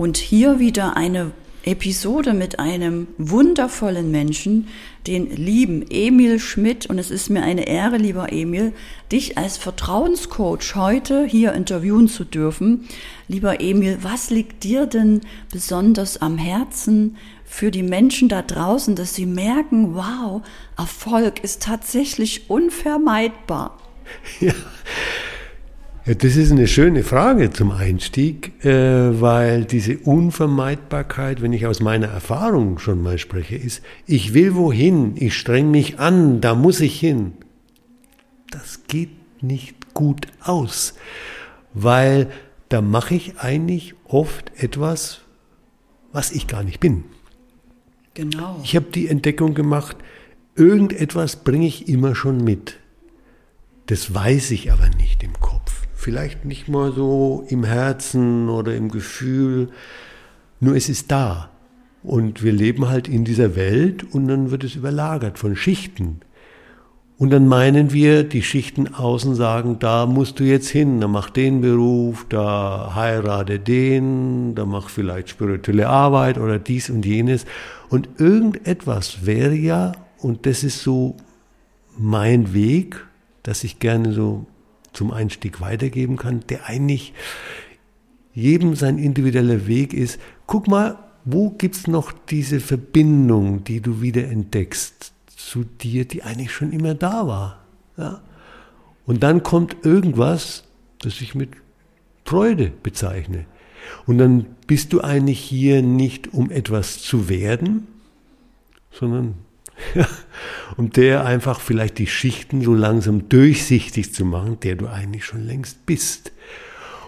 Und hier wieder eine Episode mit einem wundervollen Menschen, den lieben Emil Schmidt. Und es ist mir eine Ehre, lieber Emil, dich als Vertrauenscoach heute hier interviewen zu dürfen. Lieber Emil, was liegt dir denn besonders am Herzen für die Menschen da draußen, dass sie merken, wow, Erfolg ist tatsächlich unvermeidbar? Ja. Ja, das ist eine schöne Frage zum Einstieg, äh, weil diese Unvermeidbarkeit, wenn ich aus meiner Erfahrung schon mal spreche, ist, ich will wohin, ich streng mich an, da muss ich hin. Das geht nicht gut aus, weil da mache ich eigentlich oft etwas, was ich gar nicht bin. Genau. Ich habe die Entdeckung gemacht, irgendetwas bringe ich immer schon mit. Das weiß ich aber nicht im Kopf vielleicht nicht mal so im Herzen oder im Gefühl, nur es ist da. Und wir leben halt in dieser Welt und dann wird es überlagert von Schichten. Und dann meinen wir, die Schichten außen sagen, da musst du jetzt hin, da mach den Beruf, da heirate den, da mach vielleicht spirituelle Arbeit oder dies und jenes. Und irgendetwas wäre ja, und das ist so mein Weg, dass ich gerne so zum Einstieg weitergeben kann, der eigentlich jedem sein individueller Weg ist. Guck mal, wo gibt es noch diese Verbindung, die du wieder entdeckst zu dir, die eigentlich schon immer da war. Ja? Und dann kommt irgendwas, das ich mit Freude bezeichne. Und dann bist du eigentlich hier nicht, um etwas zu werden, sondern um der einfach vielleicht die Schichten so langsam durchsichtig zu machen, der du eigentlich schon längst bist.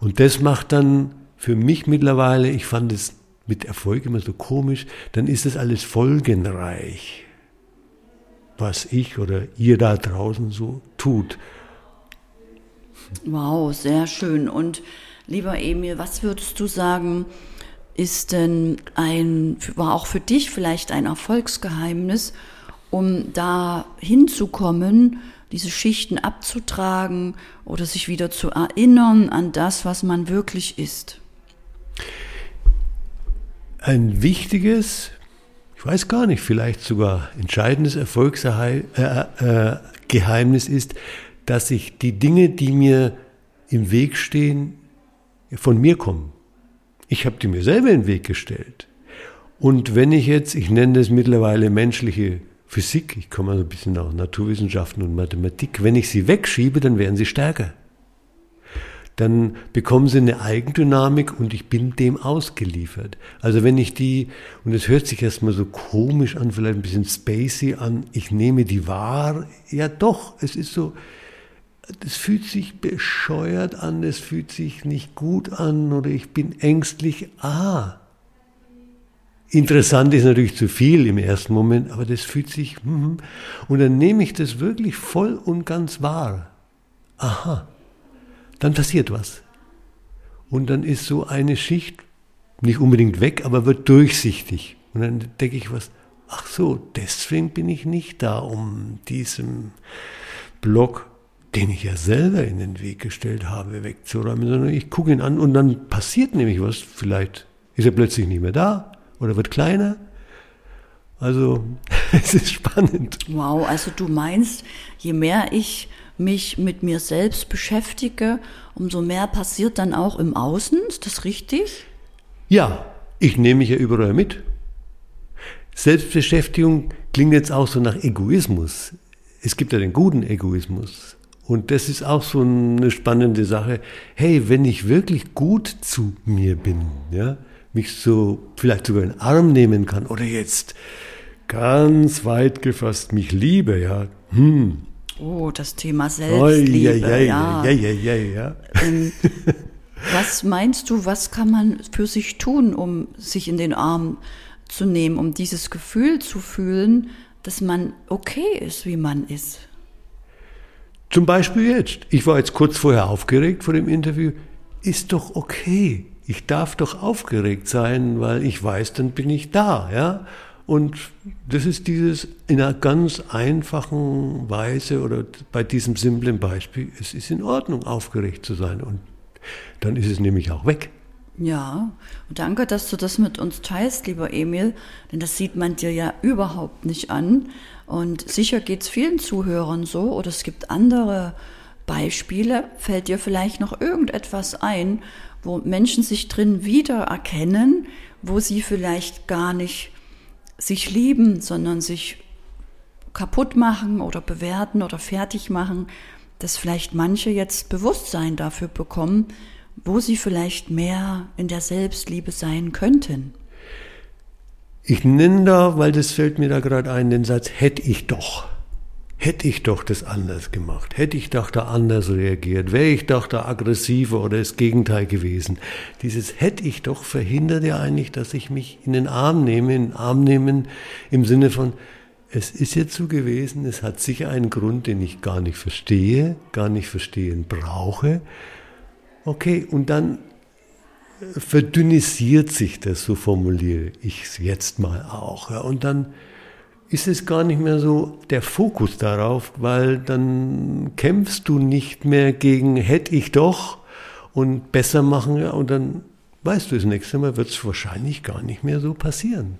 Und das macht dann für mich mittlerweile, ich fand es mit Erfolg immer so komisch, dann ist das alles folgenreich, was ich oder ihr da draußen so tut. Wow, sehr schön. Und lieber Emil, was würdest du sagen, ist denn ein, war auch für dich vielleicht ein Erfolgsgeheimnis um da hinzukommen, diese Schichten abzutragen oder sich wieder zu erinnern an das, was man wirklich ist? Ein wichtiges, ich weiß gar nicht, vielleicht sogar entscheidendes Erfolgsgeheimnis äh, äh, ist, dass ich die Dinge, die mir im Weg stehen, von mir kommen. Ich habe die mir selber in den Weg gestellt. Und wenn ich jetzt, ich nenne das mittlerweile menschliche Physik, ich komme also ein bisschen aus Naturwissenschaften und Mathematik, wenn ich sie wegschiebe, dann werden sie stärker. Dann bekommen sie eine Eigendynamik und ich bin dem ausgeliefert. Also wenn ich die, und es hört sich erstmal so komisch an, vielleicht ein bisschen spacey an, ich nehme die wahr, ja doch, es ist so, es fühlt sich bescheuert an, es fühlt sich nicht gut an oder ich bin ängstlich. Ah, Interessant ist natürlich zu viel im ersten Moment, aber das fühlt sich, hm, und dann nehme ich das wirklich voll und ganz wahr. Aha, dann passiert was. Und dann ist so eine Schicht nicht unbedingt weg, aber wird durchsichtig. Und dann denke ich was, ach so, deswegen bin ich nicht da, um diesem Block, den ich ja selber in den Weg gestellt habe, wegzuräumen, sondern ich gucke ihn an und dann passiert nämlich was. Vielleicht ist er plötzlich nicht mehr da oder wird kleiner. Also es ist spannend. Wow, also du meinst, je mehr ich mich mit mir selbst beschäftige, umso mehr passiert dann auch im Außen. Ist das richtig? Ja, ich nehme mich ja überall mit. Selbstbeschäftigung klingt jetzt auch so nach Egoismus. Es gibt ja den guten Egoismus. Und das ist auch so eine spannende Sache. Hey, wenn ich wirklich gut zu mir bin, ja, mich so vielleicht sogar in den Arm nehmen kann oder jetzt ganz weit gefasst mich liebe, ja. Hm. Oh, das Thema Selbstliebe, oh, ja, ja, ja, ja, ja, ja. Ähm, was meinst du, was kann man für sich tun, um sich in den Arm zu nehmen, um dieses Gefühl zu fühlen, dass man okay ist, wie man ist? Zum Beispiel jetzt. Ich war jetzt kurz vorher aufgeregt vor dem Interview. Ist doch okay ich darf doch aufgeregt sein, weil ich weiß, dann bin ich da, ja. Und das ist dieses in einer ganz einfachen Weise oder bei diesem simplen Beispiel, es ist in Ordnung, aufgeregt zu sein. Und dann ist es nämlich auch weg. Ja, und danke, dass du das mit uns teilst, lieber Emil, denn das sieht man dir ja überhaupt nicht an. Und sicher geht es vielen Zuhörern so, oder es gibt andere Beispiele. Fällt dir vielleicht noch irgendetwas ein, wo Menschen sich drin wiedererkennen, wo sie vielleicht gar nicht sich lieben, sondern sich kaputt machen oder bewerten oder fertig machen, dass vielleicht manche jetzt Bewusstsein dafür bekommen, wo sie vielleicht mehr in der Selbstliebe sein könnten. Ich nenne da, weil das fällt mir da gerade ein, den Satz, hätte ich doch. Hätte ich doch das anders gemacht, hätte ich doch da anders reagiert, wäre ich doch da aggressiver oder das Gegenteil gewesen. Dieses hätte ich doch verhindert ja eigentlich, dass ich mich in den Arm nehme, in den Arm nehmen im Sinne von, es ist jetzt so gewesen, es hat sicher einen Grund, den ich gar nicht verstehe, gar nicht verstehen brauche. Okay, und dann verdünnisiert sich das, so formuliere ich es jetzt mal auch. Ja, und dann ist es gar nicht mehr so der Fokus darauf, weil dann kämpfst du nicht mehr gegen hätte ich doch und besser machen und dann weißt du, das nächste Mal wird es wahrscheinlich gar nicht mehr so passieren.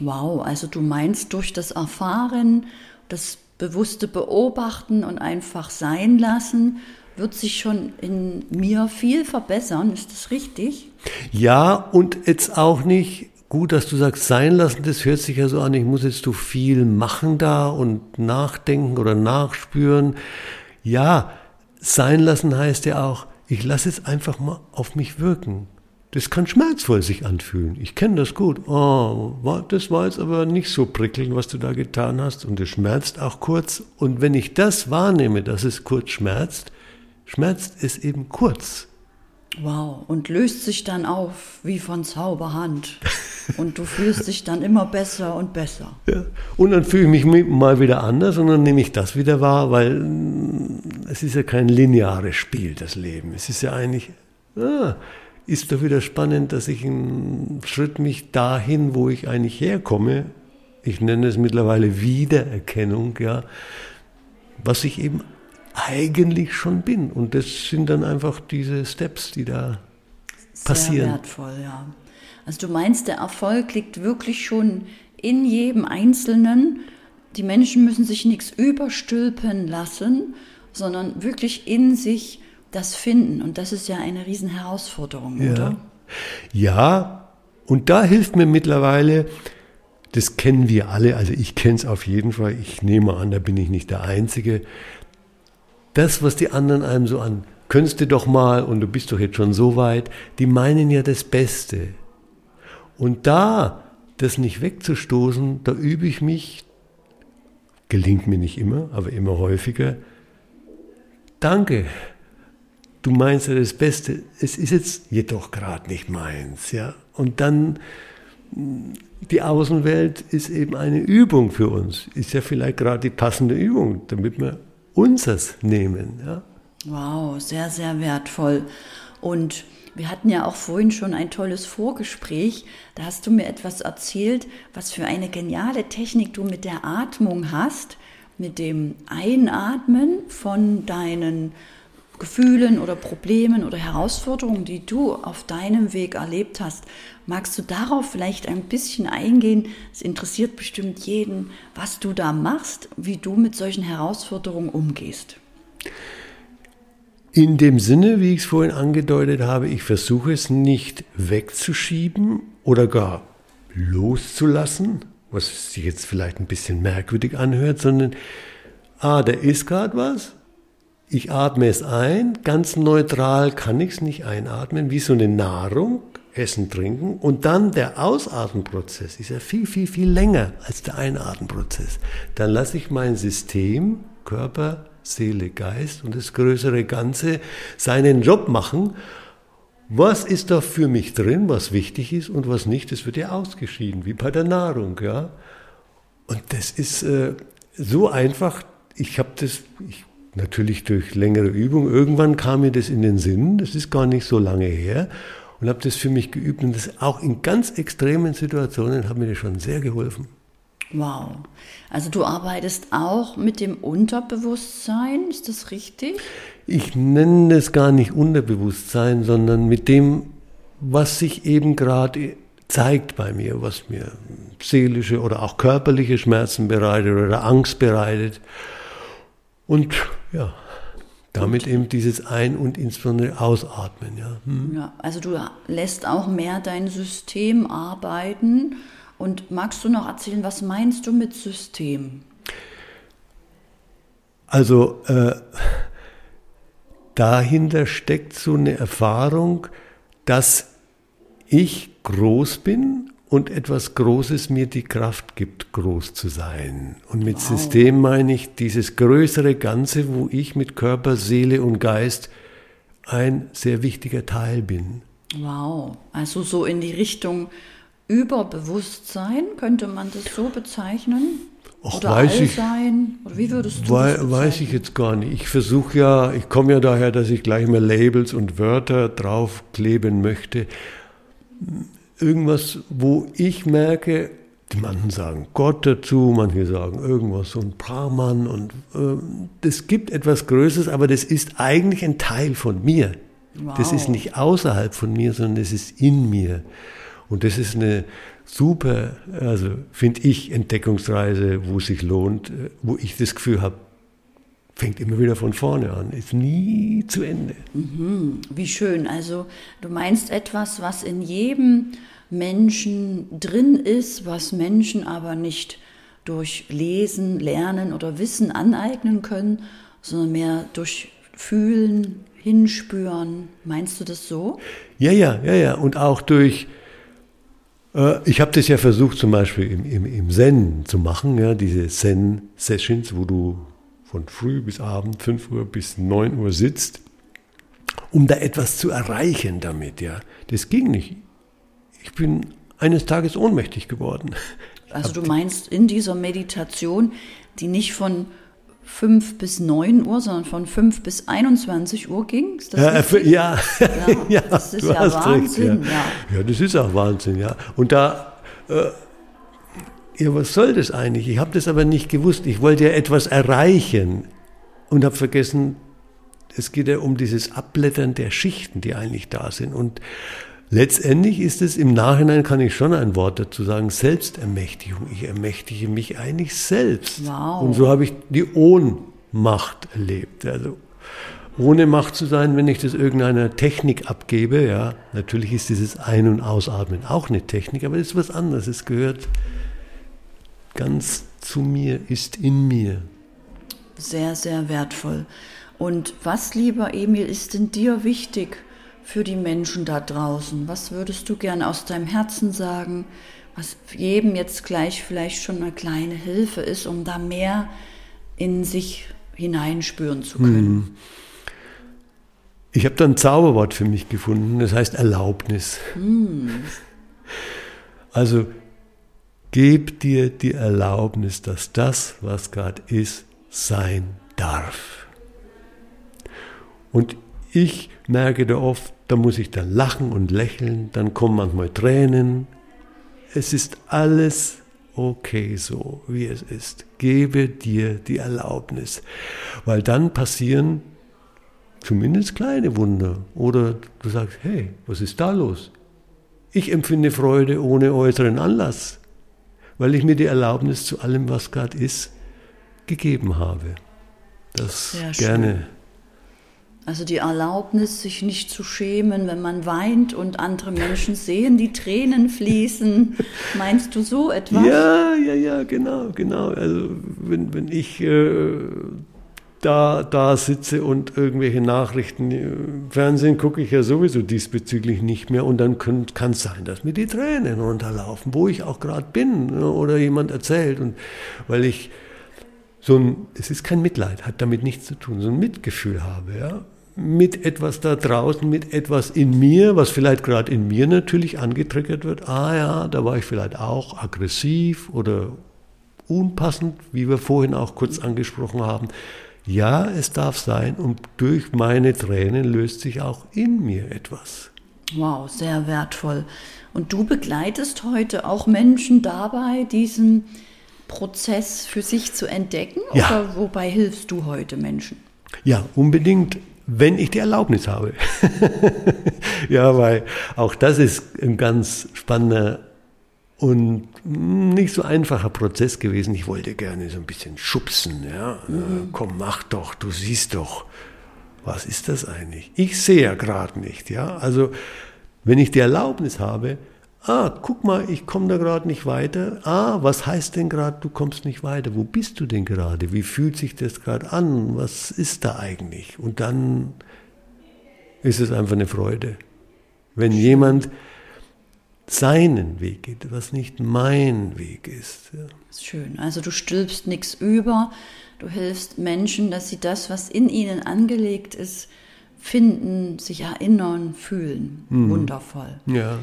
Wow, also du meinst durch das Erfahren, das bewusste Beobachten und einfach sein lassen, wird sich schon in mir viel verbessern. Ist das richtig? Ja, und jetzt auch nicht gut, dass du sagst, sein lassen, das hört sich ja so an, ich muss jetzt so viel machen da und nachdenken oder nachspüren. Ja, sein lassen heißt ja auch, ich lasse es einfach mal auf mich wirken. Das kann schmerzvoll sich anfühlen. Ich kenne das gut. Oh, das war jetzt aber nicht so prickelnd, was du da getan hast. Und es schmerzt auch kurz. Und wenn ich das wahrnehme, dass es kurz schmerzt, schmerzt es eben kurz. Wow, und löst sich dann auf wie von Zauberhand. Und du fühlst dich dann immer besser und besser. Ja. Und dann fühle ich mich mal wieder anders und dann nehme ich das wieder wahr, weil mm, es ist ja kein lineares Spiel, das Leben. Es ist ja eigentlich, ah, ist doch wieder spannend, dass ich einen Schritt mich dahin, wo ich eigentlich herkomme, ich nenne es mittlerweile Wiedererkennung, ja, was ich eben eigentlich schon bin. Und das sind dann einfach diese Steps, die da passieren. Sehr wertvoll, ja. Also du meinst, der Erfolg liegt wirklich schon in jedem Einzelnen. Die Menschen müssen sich nichts überstülpen lassen, sondern wirklich in sich das finden. Und das ist ja eine Riesenherausforderung, ja. oder? Ja, und da hilft mir mittlerweile, das kennen wir alle, also ich kenne es auf jeden Fall, ich nehme an, da bin ich nicht der Einzige, das, was die anderen einem so an, könntest du doch mal und du bist doch jetzt schon so weit, die meinen ja das Beste. Und da das nicht wegzustoßen, da übe ich mich, gelingt mir nicht immer, aber immer häufiger. Danke, du meinst ja das Beste, es ist jetzt jedoch gerade nicht meins, ja. Und dann die Außenwelt ist eben eine Übung für uns, ist ja vielleicht gerade die passende Übung, damit wir unseres nehmen. Ja? Wow, sehr, sehr wertvoll. Und wir hatten ja auch vorhin schon ein tolles Vorgespräch. Da hast du mir etwas erzählt, was für eine geniale Technik du mit der Atmung hast, mit dem Einatmen von deinen Gefühlen oder Problemen oder Herausforderungen, die du auf deinem Weg erlebt hast. Magst du darauf vielleicht ein bisschen eingehen? Es interessiert bestimmt jeden, was du da machst, wie du mit solchen Herausforderungen umgehst. In dem Sinne, wie ich es vorhin angedeutet habe, ich versuche es nicht wegzuschieben oder gar loszulassen, was sich jetzt vielleicht ein bisschen merkwürdig anhört, sondern, ah, da ist gerade was, ich atme es ein, ganz neutral kann ich es nicht einatmen, wie so eine Nahrung, Essen, Trinken. Und dann der Ausatmenprozess ist ja viel, viel, viel länger als der Einatmenprozess. Dann lasse ich mein System, Körper, Seele, Geist und das größere Ganze seinen Job machen. Was ist da für mich drin, was wichtig ist und was nicht, das wird ja ausgeschieden, wie bei der Nahrung. Ja? Und das ist äh, so einfach. Ich habe das, ich natürlich durch längere Übung, irgendwann kam mir das in den Sinn, das ist gar nicht so lange her, und habe das für mich geübt und das auch in ganz extremen Situationen hat mir das schon sehr geholfen. Wow. Also du arbeitest auch mit dem Unterbewusstsein, ist das richtig? Ich nenne es gar nicht Unterbewusstsein, sondern mit dem, was sich eben gerade zeigt bei mir, was mir seelische oder auch körperliche Schmerzen bereitet oder Angst bereitet. Und ja, damit eben dieses Ein- und insbesondere Ausatmen. Ja. Hm. ja. Also du lässt auch mehr dein System arbeiten. Und magst du noch erzählen, was meinst du mit System? Also äh, dahinter steckt so eine Erfahrung, dass ich groß bin und etwas Großes mir die Kraft gibt, groß zu sein. Und mit wow. System meine ich dieses größere Ganze, wo ich mit Körper, Seele und Geist ein sehr wichtiger Teil bin. Wow, also so in die Richtung Überbewusstsein, könnte man das so bezeichnen? Ach, oder weiß? Ich, oder wie würdest du wei das Weiß ich jetzt gar nicht. Ich versuche ja, ich komme ja daher, dass ich gleich mal Labels und Wörter draufkleben möchte irgendwas, wo ich merke, die manchen sagen Gott dazu, manche sagen irgendwas, so ein Brahman und es äh, gibt etwas Größeres, aber das ist eigentlich ein Teil von mir. Wow. Das ist nicht außerhalb von mir, sondern es ist in mir. Und das ist eine super, also finde ich, Entdeckungsreise, wo es sich lohnt, äh, wo ich das Gefühl habe, fängt immer wieder von vorne an, ist nie zu Ende. Mhm, wie schön. Also du meinst etwas, was in jedem Menschen drin ist, was Menschen aber nicht durch Lesen, Lernen oder Wissen aneignen können, sondern mehr durch Fühlen, Hinspüren. Meinst du das so? Ja, ja, ja, ja. Und auch durch, äh, ich habe das ja versucht zum Beispiel im, im, im Zen zu machen, ja, diese Zen-Sessions, wo du von früh bis Abend, 5 Uhr bis 9 Uhr sitzt, um da etwas zu erreichen damit. Ja. Das ging nicht. Ich bin eines Tages ohnmächtig geworden. Also du meinst in dieser Meditation, die nicht von 5 bis 9 Uhr, sondern von 5 bis 21 Uhr ging? Ja, ja, ja, ja, das ist ja Wahnsinn. Recht, ja. ja. das ist auch Wahnsinn, ja. Und da äh, ja, was soll das eigentlich? Ich habe das aber nicht gewusst. Ich wollte ja etwas erreichen und habe vergessen, es geht ja um dieses Abblättern der Schichten, die eigentlich da sind. Und letztendlich ist es im Nachhinein, kann ich schon ein Wort dazu sagen, Selbstermächtigung. Ich ermächtige mich eigentlich selbst. Wow. Und so habe ich die Ohnmacht erlebt. Also ohne Macht zu sein, wenn ich das irgendeiner Technik abgebe. Ja, natürlich ist dieses Ein- und Ausatmen auch eine Technik, aber es ist was anderes. Es gehört ganz zu mir, ist in mir. Sehr, sehr wertvoll. Und was, lieber Emil, ist denn dir wichtig für die Menschen da draußen? Was würdest du gern aus deinem Herzen sagen, was jedem jetzt gleich vielleicht schon eine kleine Hilfe ist, um da mehr in sich hineinspüren zu können? Hm. Ich habe da ein Zauberwort für mich gefunden, das heißt Erlaubnis. Hm. Also Gib dir die Erlaubnis, dass das, was gerade ist, sein darf. Und ich merke da oft, da muss ich dann lachen und lächeln, dann kommen manchmal Tränen. Es ist alles okay so, wie es ist. Gebe dir die Erlaubnis, weil dann passieren zumindest kleine Wunder. Oder du sagst, hey, was ist da los? Ich empfinde Freude ohne äußeren Anlass weil ich mir die Erlaubnis zu allem, was gerade ist, gegeben habe. Das Sehr gerne. Schön. Also die Erlaubnis, sich nicht zu schämen, wenn man weint und andere Menschen sehen, die Tränen fließen. Meinst du so etwas? Ja, ja, ja, genau, genau. Also wenn, wenn ich äh, da, da sitze und irgendwelche Nachrichten, äh, Fernsehen gucke ich ja sowieso diesbezüglich nicht mehr und dann kann es sein, dass mir die Tränen runterlaufen, wo ich auch gerade bin ne, oder jemand erzählt und weil ich so ein, es ist kein Mitleid, hat damit nichts zu tun, so ein Mitgefühl habe, ja, mit etwas da draußen, mit etwas in mir, was vielleicht gerade in mir natürlich angetriggert wird. Ah ja, da war ich vielleicht auch aggressiv oder unpassend, wie wir vorhin auch kurz angesprochen haben. Ja, es darf sein und durch meine Tränen löst sich auch in mir etwas. Wow, sehr wertvoll. Und du begleitest heute auch Menschen dabei, diesen Prozess für sich zu entdecken? Ja. Oder wobei hilfst du heute Menschen? Ja, unbedingt. wenn ich die Erlaubnis habe. ja, weil auch das ist ein ganz spannender und nicht so einfacher Prozess gewesen. Ich wollte gerne so ein bisschen schubsen. Ja, mhm. komm, mach doch, du siehst doch. Was ist das eigentlich? Ich sehe ja gerade nicht. Ja, also wenn ich die Erlaubnis habe, ah, guck mal, ich komme da gerade nicht weiter. Ah, was heißt denn gerade, du kommst nicht weiter? Wo bist du denn gerade? Wie fühlt sich das gerade an? Was ist da eigentlich? Und dann ist es einfach eine Freude. Wenn jemand seinen Weg geht, was nicht mein Weg ist. Ja. Schön. Also du stülpst nichts über, du hilfst Menschen, dass sie das, was in ihnen angelegt ist, finden, sich erinnern, fühlen. Mhm. Wundervoll. Ja.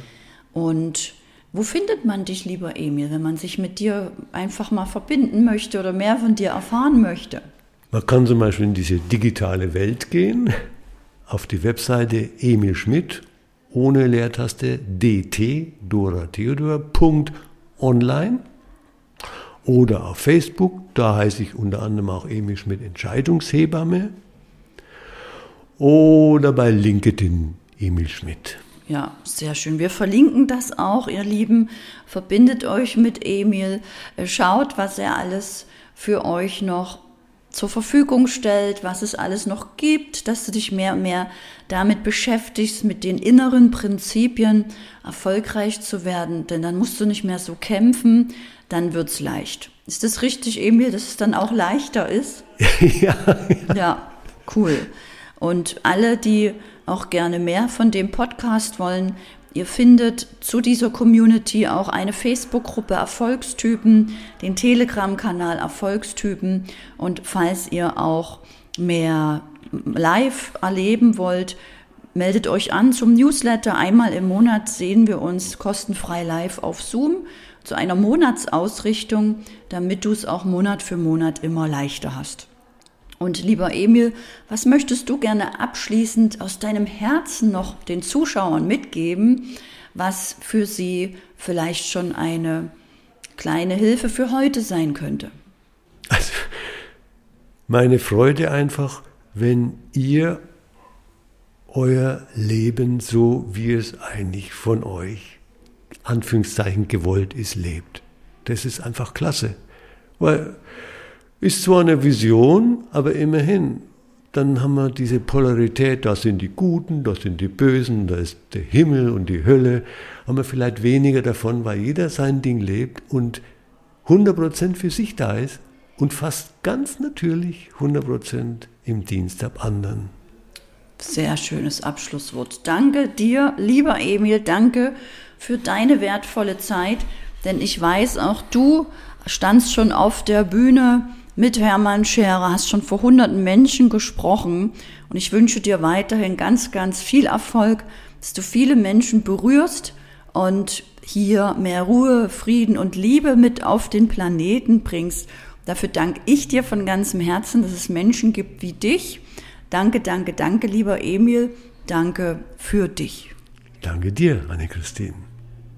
Und wo findet man dich, lieber Emil, wenn man sich mit dir einfach mal verbinden möchte oder mehr von dir erfahren möchte? Man kann zum Beispiel in diese digitale Welt gehen, auf die Webseite Emil Schmidt ohne Leertaste dt Dora Theodor online oder auf Facebook, da heiße ich unter anderem auch Emil Schmidt Entscheidungshebamme oder bei LinkedIn Emil Schmidt. Ja, sehr schön. Wir verlinken das auch, ihr Lieben. Verbindet euch mit Emil, schaut, was er alles für euch noch zur Verfügung stellt, was es alles noch gibt, dass du dich mehr und mehr damit beschäftigst, mit den inneren Prinzipien erfolgreich zu werden, denn dann musst du nicht mehr so kämpfen, dann wird's leicht. Ist das richtig, Emil, dass es dann auch leichter ist? ja, ja. Ja, cool. Und alle, die auch gerne mehr von dem Podcast wollen, Ihr findet zu dieser Community auch eine Facebook-Gruppe Erfolgstypen, den Telegram-Kanal Erfolgstypen und falls ihr auch mehr live erleben wollt, meldet euch an zum Newsletter. Einmal im Monat sehen wir uns kostenfrei live auf Zoom zu einer Monatsausrichtung, damit du es auch Monat für Monat immer leichter hast. Und lieber Emil, was möchtest du gerne abschließend aus deinem Herzen noch den Zuschauern mitgeben, was für sie vielleicht schon eine kleine Hilfe für heute sein könnte? Also, meine Freude einfach, wenn ihr euer Leben so, wie es eigentlich von euch, Anführungszeichen gewollt ist, lebt. Das ist einfach klasse. Weil ist zwar eine Vision, aber immerhin, dann haben wir diese Polarität, da sind die Guten, da sind die Bösen, da ist der Himmel und die Hölle, haben wir vielleicht weniger davon, weil jeder sein Ding lebt und 100% für sich da ist und fast ganz natürlich 100% im Dienst ab anderen. Sehr schönes Abschlusswort. Danke dir, lieber Emil, danke für deine wertvolle Zeit, denn ich weiß, auch du standst schon auf der Bühne mit Hermann Scherer, hast schon vor hunderten Menschen gesprochen und ich wünsche dir weiterhin ganz, ganz viel Erfolg, dass du viele Menschen berührst und hier mehr Ruhe, Frieden und Liebe mit auf den Planeten bringst. Dafür danke ich dir von ganzem Herzen, dass es Menschen gibt wie dich. Danke, danke, danke, lieber Emil. Danke für dich. Danke dir, Anne-Christine.